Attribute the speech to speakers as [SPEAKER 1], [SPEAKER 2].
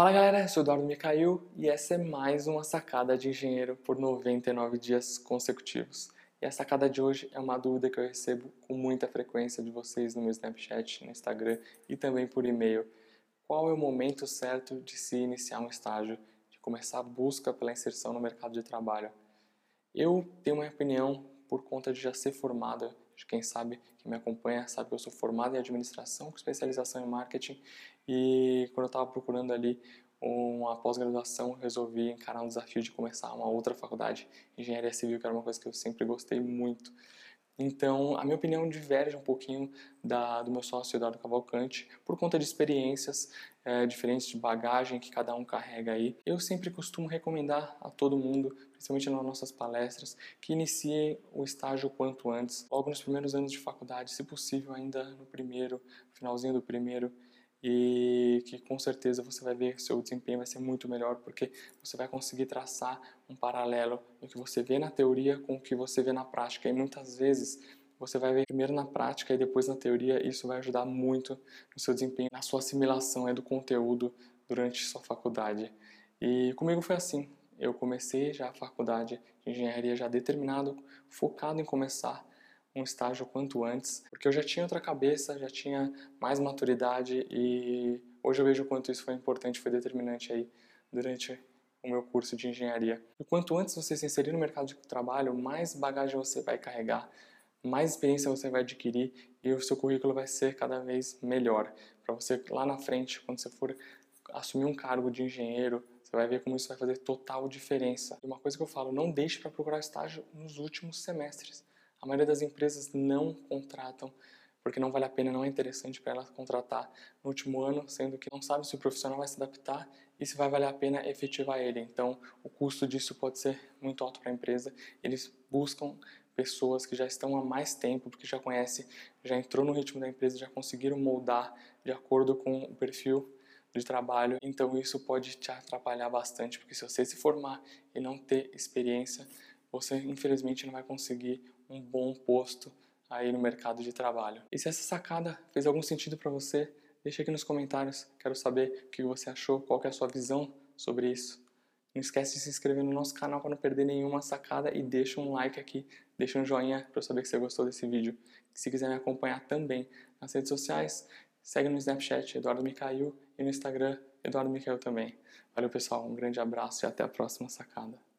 [SPEAKER 1] Fala galera, eu sou Eduardo Micael e essa é mais uma sacada de engenheiro por 99 dias consecutivos. E a sacada de hoje é uma dúvida que eu recebo com muita frequência de vocês no meu Snapchat, no Instagram e também por e-mail. Qual é o momento certo de se iniciar um estágio, de começar a busca pela inserção no mercado de trabalho? Eu tenho uma opinião por conta de já ser formado quem sabe, que me acompanha, sabe que eu sou formado em administração com especialização em marketing e quando eu estava procurando ali uma pós-graduação, resolvi encarar um desafio de começar uma outra faculdade, engenharia civil, que era uma coisa que eu sempre gostei muito. Então, a minha opinião diverge um pouquinho da, do meu sócio Eduardo Cavalcante por conta de experiências é, diferentes de bagagem que cada um carrega aí. Eu sempre costumo recomendar a todo mundo, principalmente nas nossas palestras, que inicie o estágio o quanto antes, logo nos primeiros anos de faculdade, se possível ainda no primeiro, finalzinho do primeiro, e que com certeza você vai ver que seu desempenho vai ser muito melhor porque você vai conseguir traçar um paralelo do que você vê na teoria com o que você vê na prática e muitas vezes você vai ver primeiro na prática e depois na teoria e isso vai ajudar muito no seu desempenho, na sua assimilação do conteúdo durante sua faculdade. E comigo foi assim, eu comecei já a faculdade de engenharia já determinado, focado em começar um estágio quanto antes, porque eu já tinha outra cabeça, já tinha mais maturidade e hoje eu vejo o quanto isso foi importante, foi determinante aí durante o meu curso de engenharia. E quanto antes você se inserir no mercado de trabalho, mais bagagem você vai carregar, mais experiência você vai adquirir e o seu currículo vai ser cada vez melhor. Para você lá na frente, quando você for assumir um cargo de engenheiro, você vai ver como isso vai fazer total diferença. E uma coisa que eu falo, não deixe para procurar estágio nos últimos semestres. A maioria das empresas não contratam porque não vale a pena, não é interessante para ela contratar no último ano, sendo que não sabe se o profissional vai se adaptar e se vai valer a pena efetivar ele. Então, o custo disso pode ser muito alto para a empresa. Eles buscam pessoas que já estão há mais tempo, porque já conhece, já entrou no ritmo da empresa, já conseguiram moldar de acordo com o perfil de trabalho. Então, isso pode te atrapalhar bastante, porque se você se formar e não ter experiência, você infelizmente não vai conseguir um bom posto aí no mercado de trabalho. E se essa sacada fez algum sentido para você, deixa aqui nos comentários. Quero saber o que você achou, qual é a sua visão sobre isso. Não esquece de se inscrever no nosso canal para não perder nenhuma sacada e deixa um like aqui, deixa um joinha para eu saber que você gostou desse vídeo. Se quiser me acompanhar também nas redes sociais, segue no Snapchat Eduardo Micael e no Instagram Eduardo Micael também. Valeu pessoal, um grande abraço e até a próxima sacada.